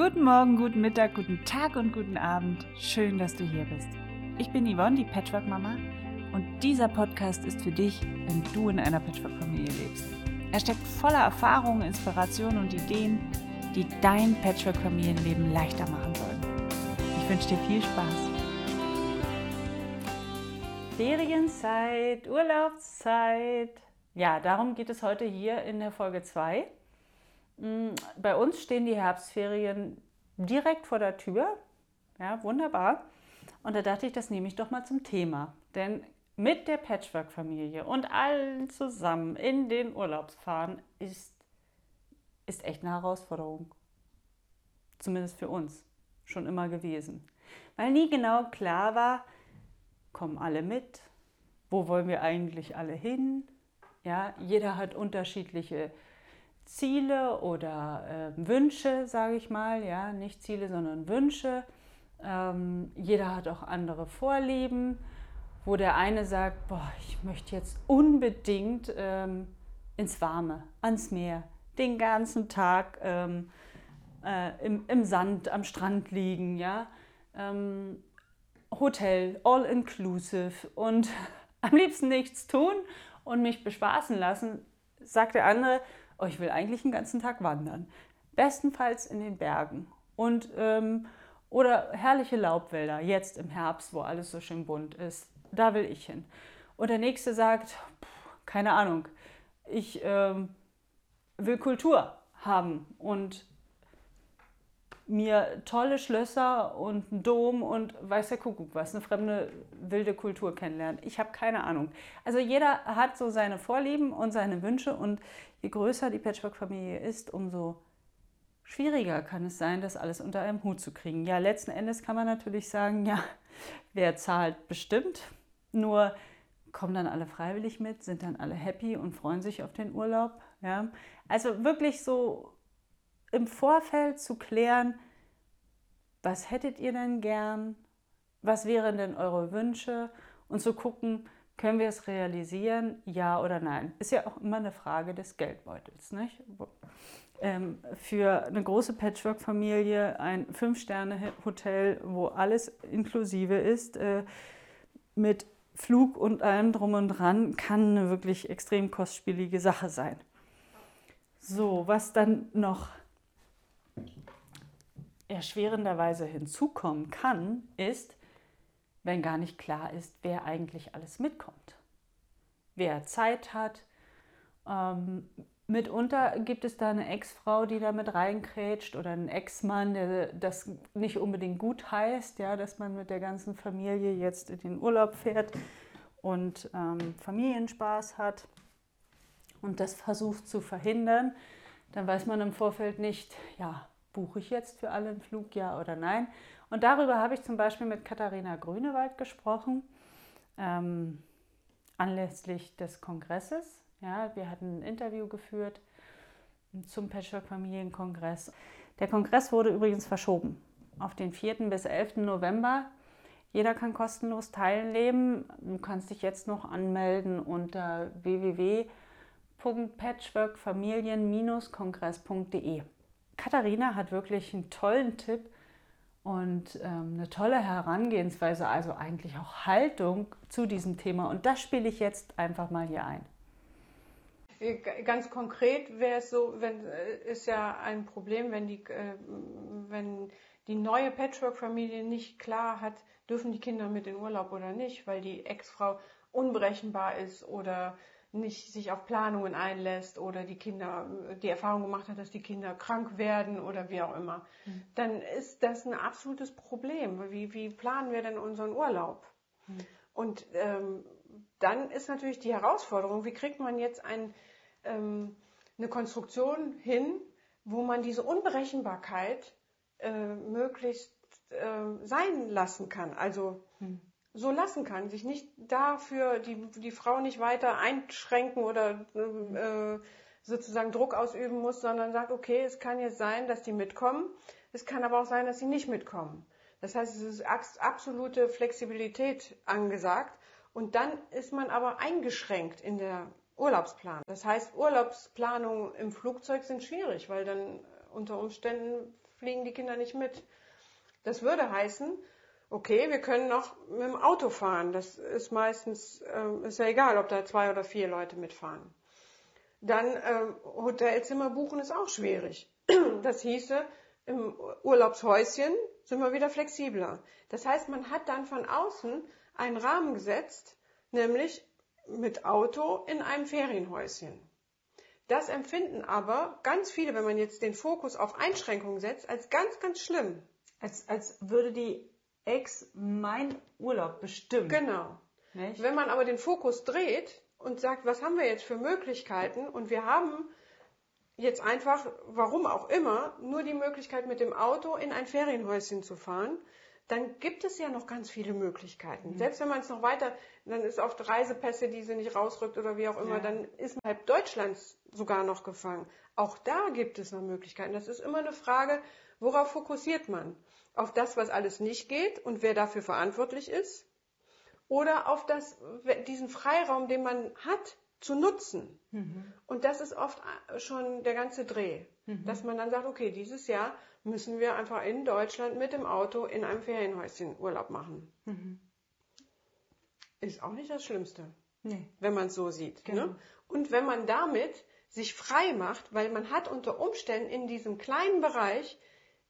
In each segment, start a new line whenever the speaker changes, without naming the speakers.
Guten Morgen, guten Mittag, guten Tag und guten Abend. Schön, dass du hier bist. Ich bin Yvonne, die Patchwork-Mama, und dieser Podcast ist für dich, wenn du in einer Patchwork-Familie lebst. Er steckt voller Erfahrungen, Inspirationen und Ideen, die dein Patchwork-Familienleben leichter machen sollen. Ich wünsche dir viel Spaß. Ferienzeit, Urlaubszeit. Ja, darum geht es heute hier in der Folge 2. Mm, bei uns stehen die Herbstferien direkt vor der Tür. Ja, wunderbar. Und da dachte ich, das nehme ich doch mal zum Thema. Denn mit der Patchwork-Familie und allen zusammen in den Urlaubsfahren ist, ist echt eine Herausforderung. Zumindest für uns schon immer gewesen. Weil nie genau klar war, kommen alle mit? Wo wollen wir eigentlich alle hin? Ja, jeder hat unterschiedliche Ziele oder äh, Wünsche, sage ich mal, ja, nicht Ziele, sondern Wünsche. Ähm, jeder hat auch andere Vorlieben, wo der eine sagt, boah, ich möchte jetzt unbedingt ähm, ins Warme, ans Meer, den ganzen Tag ähm, äh, im, im, Sand, am Strand liegen, ja. Ähm, Hotel, all inclusive und am liebsten nichts tun und mich bespaßen lassen, sagt der andere, oh, ich will eigentlich den ganzen Tag wandern. Bestenfalls in den Bergen. Und, ähm, oder herrliche Laubwälder, jetzt im Herbst, wo alles so schön bunt ist. Da will ich hin. Und der nächste sagt, keine Ahnung, ich ähm, will Kultur haben und mir tolle Schlösser und einen Dom und weiß der Kuckuck was, eine fremde wilde Kultur kennenlernen. Ich habe keine Ahnung. Also jeder hat so seine Vorlieben und seine Wünsche und je größer die Patchwork-Familie ist, umso schwieriger kann es sein, das alles unter einem Hut zu kriegen. Ja, letzten Endes kann man natürlich sagen, ja, wer zahlt bestimmt, nur kommen dann alle freiwillig mit, sind dann alle happy und freuen sich auf den Urlaub. Ja? Also wirklich so im Vorfeld zu klären, was hättet ihr denn gern, was wären denn eure Wünsche und zu gucken, können wir es realisieren, ja oder nein. Ist ja auch immer eine Frage des Geldbeutels. Nicht? Ähm, für eine große Patchwork-Familie ein Fünf-Sterne-Hotel, wo alles inklusive ist, äh, mit Flug und allem drum und dran, kann eine wirklich extrem kostspielige Sache sein. So, was dann noch erschwerenderweise hinzukommen kann, ist, wenn gar nicht klar ist, wer eigentlich alles mitkommt. Wer Zeit hat. Ähm, mitunter gibt es da eine Ex-Frau, die da mit reinkrätscht oder einen Ex-Mann, der das nicht unbedingt gut heißt, ja, dass man mit der ganzen Familie jetzt in den Urlaub fährt und ähm, Familienspaß hat und das versucht zu verhindern. Dann weiß man im Vorfeld nicht, ja, buche ich jetzt für alle einen Flug, ja oder nein. Und darüber habe ich zum Beispiel mit Katharina Grünewald gesprochen, ähm, anlässlich des Kongresses. Ja, wir hatten ein Interview geführt zum Patchwork-Familienkongress. Der Kongress wurde übrigens verschoben auf den 4. bis 11. November. Jeder kann kostenlos teilnehmen. Du kannst dich jetzt noch anmelden unter www.patchworkfamilien-kongress.de. Katharina hat wirklich einen tollen Tipp und ähm, eine tolle Herangehensweise, also eigentlich auch Haltung zu diesem Thema. Und das spiele ich jetzt einfach mal hier ein.
Ganz konkret wäre es so, wenn äh, ist ja ein Problem, wenn die, äh, wenn die neue Patchwork-Familie nicht klar hat, dürfen die Kinder mit in Urlaub oder nicht, weil die Ex-Frau unberechenbar ist oder nicht sich auf Planungen einlässt oder die Kinder die Erfahrung gemacht hat, dass die Kinder krank werden oder wie auch immer, mhm. dann ist das ein absolutes Problem. Wie, wie planen wir denn unseren Urlaub? Mhm. Und ähm, dann ist natürlich die Herausforderung, wie kriegt man jetzt ein, ähm, eine Konstruktion hin, wo man diese Unberechenbarkeit äh, möglichst äh, sein lassen kann. Also mhm so lassen kann, sich nicht dafür die, die Frau nicht weiter einschränken oder äh, sozusagen Druck ausüben muss, sondern sagt, okay, es kann jetzt sein, dass die mitkommen, es kann aber auch sein, dass sie nicht mitkommen. Das heißt, es ist absolute Flexibilität angesagt und dann ist man aber eingeschränkt in der Urlaubsplanung. Das heißt, Urlaubsplanungen im Flugzeug sind schwierig, weil dann unter Umständen fliegen die Kinder nicht mit. Das würde heißen, okay, wir können noch mit dem Auto fahren. Das ist meistens, äh, ist ja egal, ob da zwei oder vier Leute mitfahren. Dann äh, Hotelzimmer buchen ist auch schwierig. Das hieße, im Urlaubshäuschen sind wir wieder flexibler. Das heißt, man hat dann von außen einen Rahmen gesetzt, nämlich mit Auto in einem Ferienhäuschen. Das empfinden aber ganz viele, wenn man jetzt den Fokus auf Einschränkungen setzt, als ganz, ganz schlimm.
Als, als würde die Ex mein Urlaub bestimmen.
Genau. Nicht? Wenn man aber den Fokus dreht und sagt, was haben wir jetzt für Möglichkeiten und wir haben jetzt einfach, warum auch immer, nur die Möglichkeit mit dem Auto in ein Ferienhäuschen zu fahren, dann gibt es ja noch ganz viele Möglichkeiten. Mhm. Selbst wenn man es noch weiter, dann ist oft Reisepässe, die sie nicht rausrückt oder wie auch immer, ja. dann ist man halb Deutschlands sogar noch gefangen. Auch da gibt es noch Möglichkeiten. Das ist immer eine Frage, worauf fokussiert man? Auf das, was alles nicht geht und wer dafür verantwortlich ist? Oder auf das, diesen Freiraum, den man hat, zu nutzen. Mhm. Und das ist oft schon der ganze Dreh, mhm. dass man dann sagt, okay, dieses Jahr müssen wir einfach in Deutschland mit dem Auto in einem Ferienhäuschen Urlaub machen. Mhm. Ist auch nicht das Schlimmste, nee. wenn man es so sieht. Ne? Genau. Ne? Und wenn man damit sich frei macht, weil man hat unter Umständen in diesem kleinen Bereich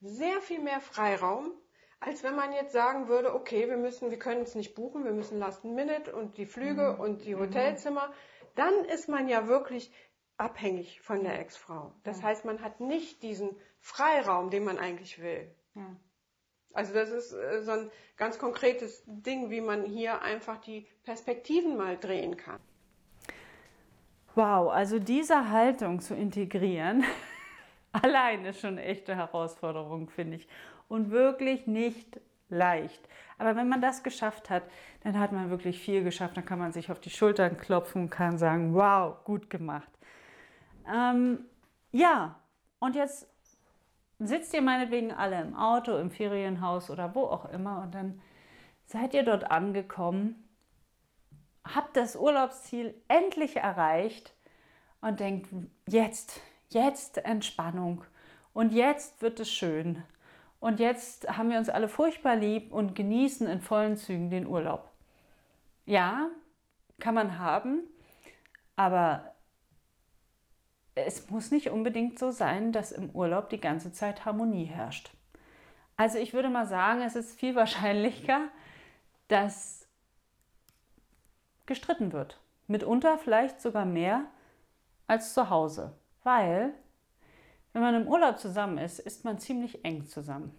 sehr viel mehr Freiraum, als wenn man jetzt sagen würde, okay, wir müssen, wir können es nicht buchen, wir müssen Last Minute und die Flüge mhm. und die mhm. Hotelzimmer. Dann ist man ja wirklich abhängig von der Ex-Frau. Das ja. heißt, man hat nicht diesen Freiraum, den man eigentlich will. Ja. Also das ist äh, so ein ganz konkretes Ding, wie man hier einfach die Perspektiven mal drehen kann.
Wow, also diese Haltung zu integrieren, allein ist schon eine echte Herausforderung, finde ich. Und wirklich nicht leicht. Aber wenn man das geschafft hat, dann hat man wirklich viel geschafft. Dann kann man sich auf die Schultern klopfen und kann sagen, wow, gut gemacht. Ähm, ja, und jetzt sitzt ihr meinetwegen alle im Auto, im Ferienhaus oder wo auch immer und dann seid ihr dort angekommen, habt das Urlaubsziel endlich erreicht und denkt, jetzt, jetzt Entspannung und jetzt wird es schön und jetzt haben wir uns alle furchtbar lieb und genießen in vollen Zügen den Urlaub. Ja, kann man haben, aber es muss nicht unbedingt so sein, dass im Urlaub die ganze Zeit Harmonie herrscht. Also ich würde mal sagen, es ist viel wahrscheinlicher, dass gestritten wird. Mitunter vielleicht sogar mehr als zu Hause. Weil, wenn man im Urlaub zusammen ist, ist man ziemlich eng zusammen.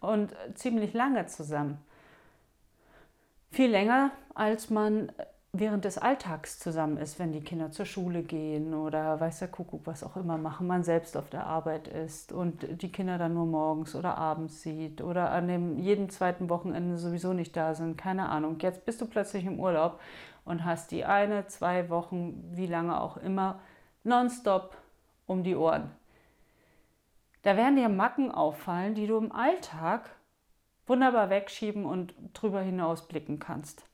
Und ziemlich lange zusammen. Viel länger, als man während des Alltags zusammen ist, wenn die Kinder zur Schule gehen oder weiß der Kuckuck, was auch immer machen, man selbst auf der Arbeit ist und die Kinder dann nur morgens oder abends sieht oder an dem jeden zweiten Wochenende sowieso nicht da sind, keine Ahnung. Jetzt bist du plötzlich im Urlaub und hast die eine, zwei Wochen, wie lange auch immer, nonstop um die Ohren. Da werden dir Macken auffallen, die du im Alltag wunderbar wegschieben und drüber hinaus blicken kannst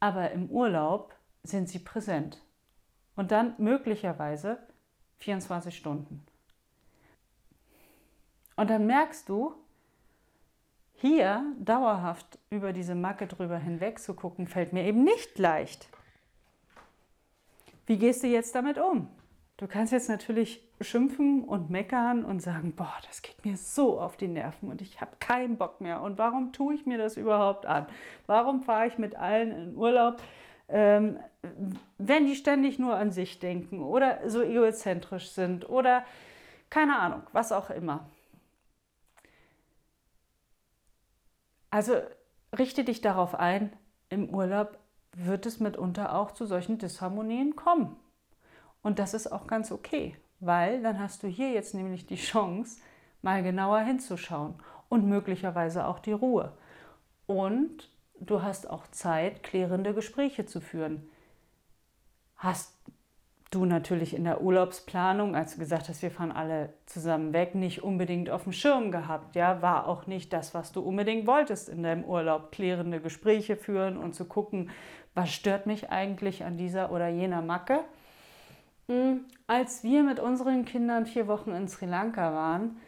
aber im Urlaub sind sie präsent. Und dann möglicherweise 24 Stunden. Und dann merkst du, hier dauerhaft über diese Macke drüber hinweg zu gucken, fällt mir eben nicht leicht. Wie gehst du jetzt damit um? Du kannst jetzt natürlich schimpfen und meckern und sagen, boah, das geht mir so auf die Nerven und ich habe keinen Bock mehr. Und warum tue ich mir das überhaupt an? Warum fahre ich mit allen in Urlaub, ähm, wenn die ständig nur an sich denken oder so egozentrisch sind oder keine Ahnung, was auch immer. Also richte dich darauf ein, im Urlaub wird es mitunter auch zu solchen Disharmonien kommen. Und das ist auch ganz okay, weil dann hast du hier jetzt nämlich die Chance, mal genauer hinzuschauen und möglicherweise auch die Ruhe. Und du hast auch Zeit, klärende Gespräche zu führen. Hast du natürlich in der Urlaubsplanung, als du gesagt hast, wir fahren alle zusammen weg, nicht unbedingt auf dem Schirm gehabt. Ja, war auch nicht das, was du unbedingt wolltest in deinem Urlaub, klärende Gespräche führen und zu gucken, was stört mich eigentlich an dieser oder jener Macke. Hm, als wir mit unseren Kindern vier Wochen in Sri Lanka waren,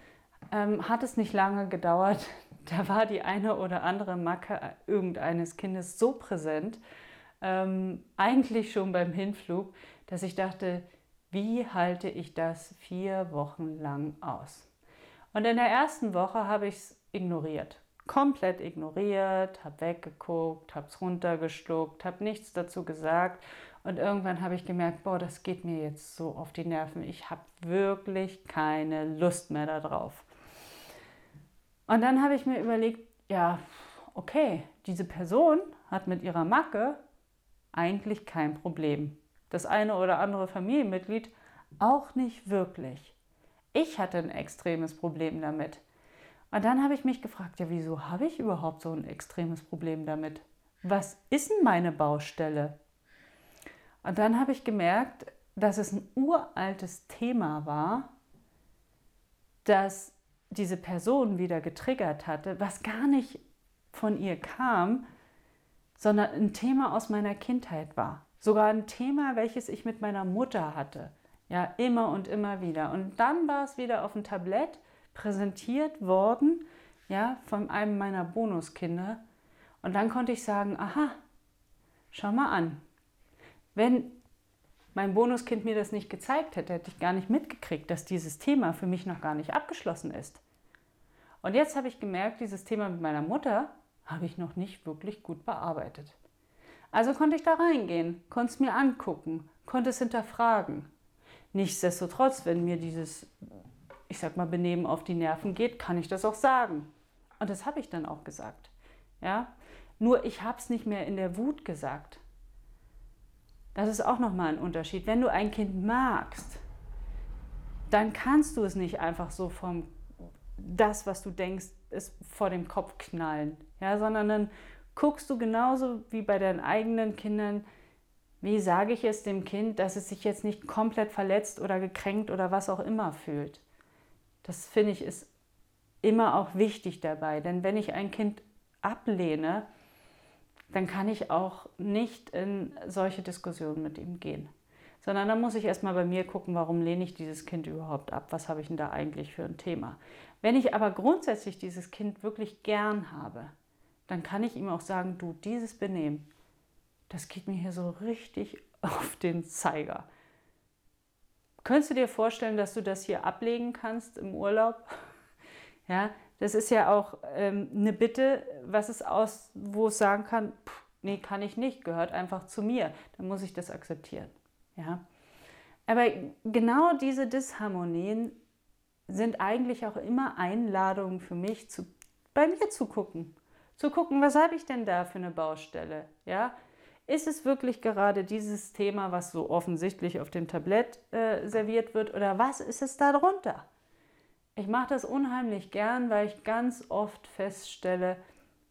ähm, hat es nicht lange gedauert. Da war die eine oder andere Macke irgendeines Kindes so präsent, ähm, eigentlich schon beim Hinflug, dass ich dachte, wie halte ich das vier Wochen lang aus? Und in der ersten Woche habe ich es ignoriert. Komplett ignoriert, habe weggeguckt, habe es runtergeschluckt, habe nichts dazu gesagt. Und irgendwann habe ich gemerkt, boah, das geht mir jetzt so auf die Nerven. Ich habe wirklich keine Lust mehr darauf. Und dann habe ich mir überlegt, ja, okay, diese Person hat mit ihrer Macke eigentlich kein Problem. Das eine oder andere Familienmitglied auch nicht wirklich. Ich hatte ein extremes Problem damit. Und dann habe ich mich gefragt, ja, wieso habe ich überhaupt so ein extremes Problem damit? Was ist denn meine Baustelle? Und dann habe ich gemerkt, dass es ein uraltes Thema war, das diese Person wieder getriggert hatte, was gar nicht von ihr kam, sondern ein Thema aus meiner Kindheit war. Sogar ein Thema, welches ich mit meiner Mutter hatte. Ja, immer und immer wieder. Und dann war es wieder auf dem Tablett präsentiert worden, ja, von einem meiner Bonuskinder. Und dann konnte ich sagen, aha, schau mal an. Wenn mein Bonuskind mir das nicht gezeigt hätte, hätte ich gar nicht mitgekriegt, dass dieses Thema für mich noch gar nicht abgeschlossen ist. Und jetzt habe ich gemerkt, dieses Thema mit meiner Mutter habe ich noch nicht wirklich gut bearbeitet. Also konnte ich da reingehen, konnte es mir angucken, konnte es hinterfragen. Nichtsdestotrotz, wenn mir dieses, ich sag mal, Benehmen auf die Nerven geht, kann ich das auch sagen. Und das habe ich dann auch gesagt. Ja? Nur ich habe es nicht mehr in der Wut gesagt. Das ist auch nochmal ein Unterschied. Wenn du ein Kind magst, dann kannst du es nicht einfach so vom das, was du denkst, ist vor dem Kopf knallen, ja, sondern dann guckst du genauso wie bei deinen eigenen Kindern, wie sage ich es dem Kind, dass es sich jetzt nicht komplett verletzt oder gekränkt oder was auch immer fühlt. Das finde ich ist immer auch wichtig dabei, denn wenn ich ein Kind ablehne, dann kann ich auch nicht in solche Diskussionen mit ihm gehen. Sondern dann muss ich erstmal bei mir gucken, warum lehne ich dieses Kind überhaupt ab? Was habe ich denn da eigentlich für ein Thema? Wenn ich aber grundsätzlich dieses Kind wirklich gern habe, dann kann ich ihm auch sagen, du, dieses Benehmen, das geht mir hier so richtig auf den Zeiger. Könntest du dir vorstellen, dass du das hier ablegen kannst im Urlaub? Ja, das ist ja auch ähm, eine Bitte, was es aus, wo es sagen kann, pff, nee, kann ich nicht, gehört einfach zu mir. Dann muss ich das akzeptieren. Ja. Aber genau diese Disharmonien sind eigentlich auch immer Einladungen für mich, zu, bei mir zu gucken zu gucken, was habe ich denn da für eine Baustelle? Ja? Ist es wirklich gerade dieses Thema, was so offensichtlich auf dem Tablett äh, serviert wird, oder was ist es da drunter? Ich mache das unheimlich gern, weil ich ganz oft feststelle,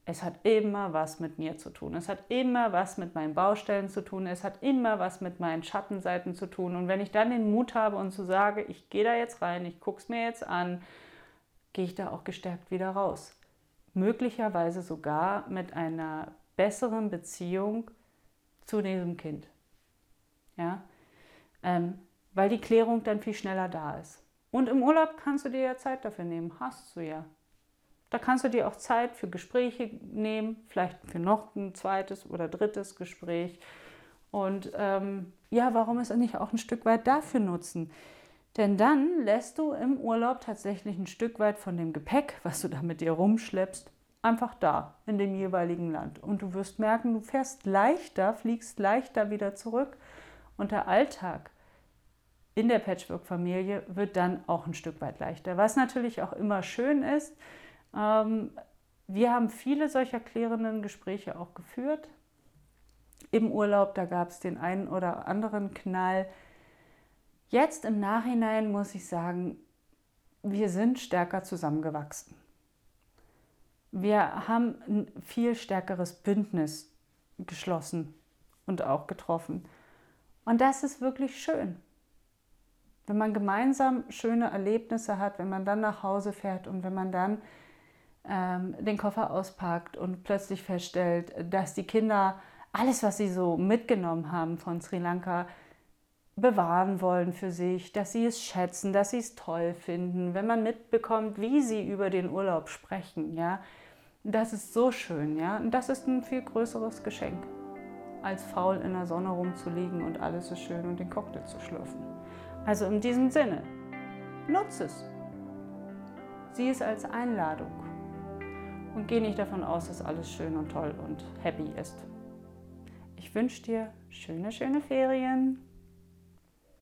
es hat immer was mit mir zu tun. Es hat immer was mit meinen Baustellen zu tun. Es hat immer was mit meinen Schattenseiten zu tun. Und wenn ich dann den Mut habe und zu so sage, ich gehe da jetzt rein, ich gucke es mir jetzt an, gehe ich da auch gestärkt wieder raus möglicherweise sogar mit einer besseren Beziehung zu diesem Kind. Ja? Ähm, weil die Klärung dann viel schneller da ist. Und im Urlaub kannst du dir ja Zeit dafür nehmen, hast du ja. Da kannst du dir auch Zeit für Gespräche nehmen, vielleicht für noch ein zweites oder drittes Gespräch. Und ähm, ja, warum es nicht auch ein Stück weit dafür nutzen? Denn dann lässt du im Urlaub tatsächlich ein Stück weit von dem Gepäck, was du da mit dir rumschleppst, einfach da in dem jeweiligen Land. Und du wirst merken, du fährst leichter, fliegst leichter wieder zurück. Und der Alltag in der Patchwork-Familie wird dann auch ein Stück weit leichter. Was natürlich auch immer schön ist, ähm, wir haben viele solcher klärenden Gespräche auch geführt. Im Urlaub, da gab es den einen oder anderen Knall, Jetzt im Nachhinein muss ich sagen, wir sind stärker zusammengewachsen. Wir haben ein viel stärkeres Bündnis geschlossen und auch getroffen. Und das ist wirklich schön. Wenn man gemeinsam schöne Erlebnisse hat, wenn man dann nach Hause fährt und wenn man dann ähm, den Koffer auspackt und plötzlich feststellt, dass die Kinder alles, was sie so mitgenommen haben von Sri Lanka, bewahren wollen für sich, dass sie es schätzen, dass sie es toll finden, wenn man mitbekommt, wie sie über den Urlaub sprechen, ja. Das ist so schön, ja. Und das ist ein viel größeres Geschenk, als faul in der Sonne rumzuliegen und alles ist schön und den Cocktail zu schlürfen. Also in diesem Sinne, nutze es. Sieh es als Einladung und geh nicht davon aus, dass alles schön und toll und happy ist. Ich wünsche dir schöne, schöne Ferien.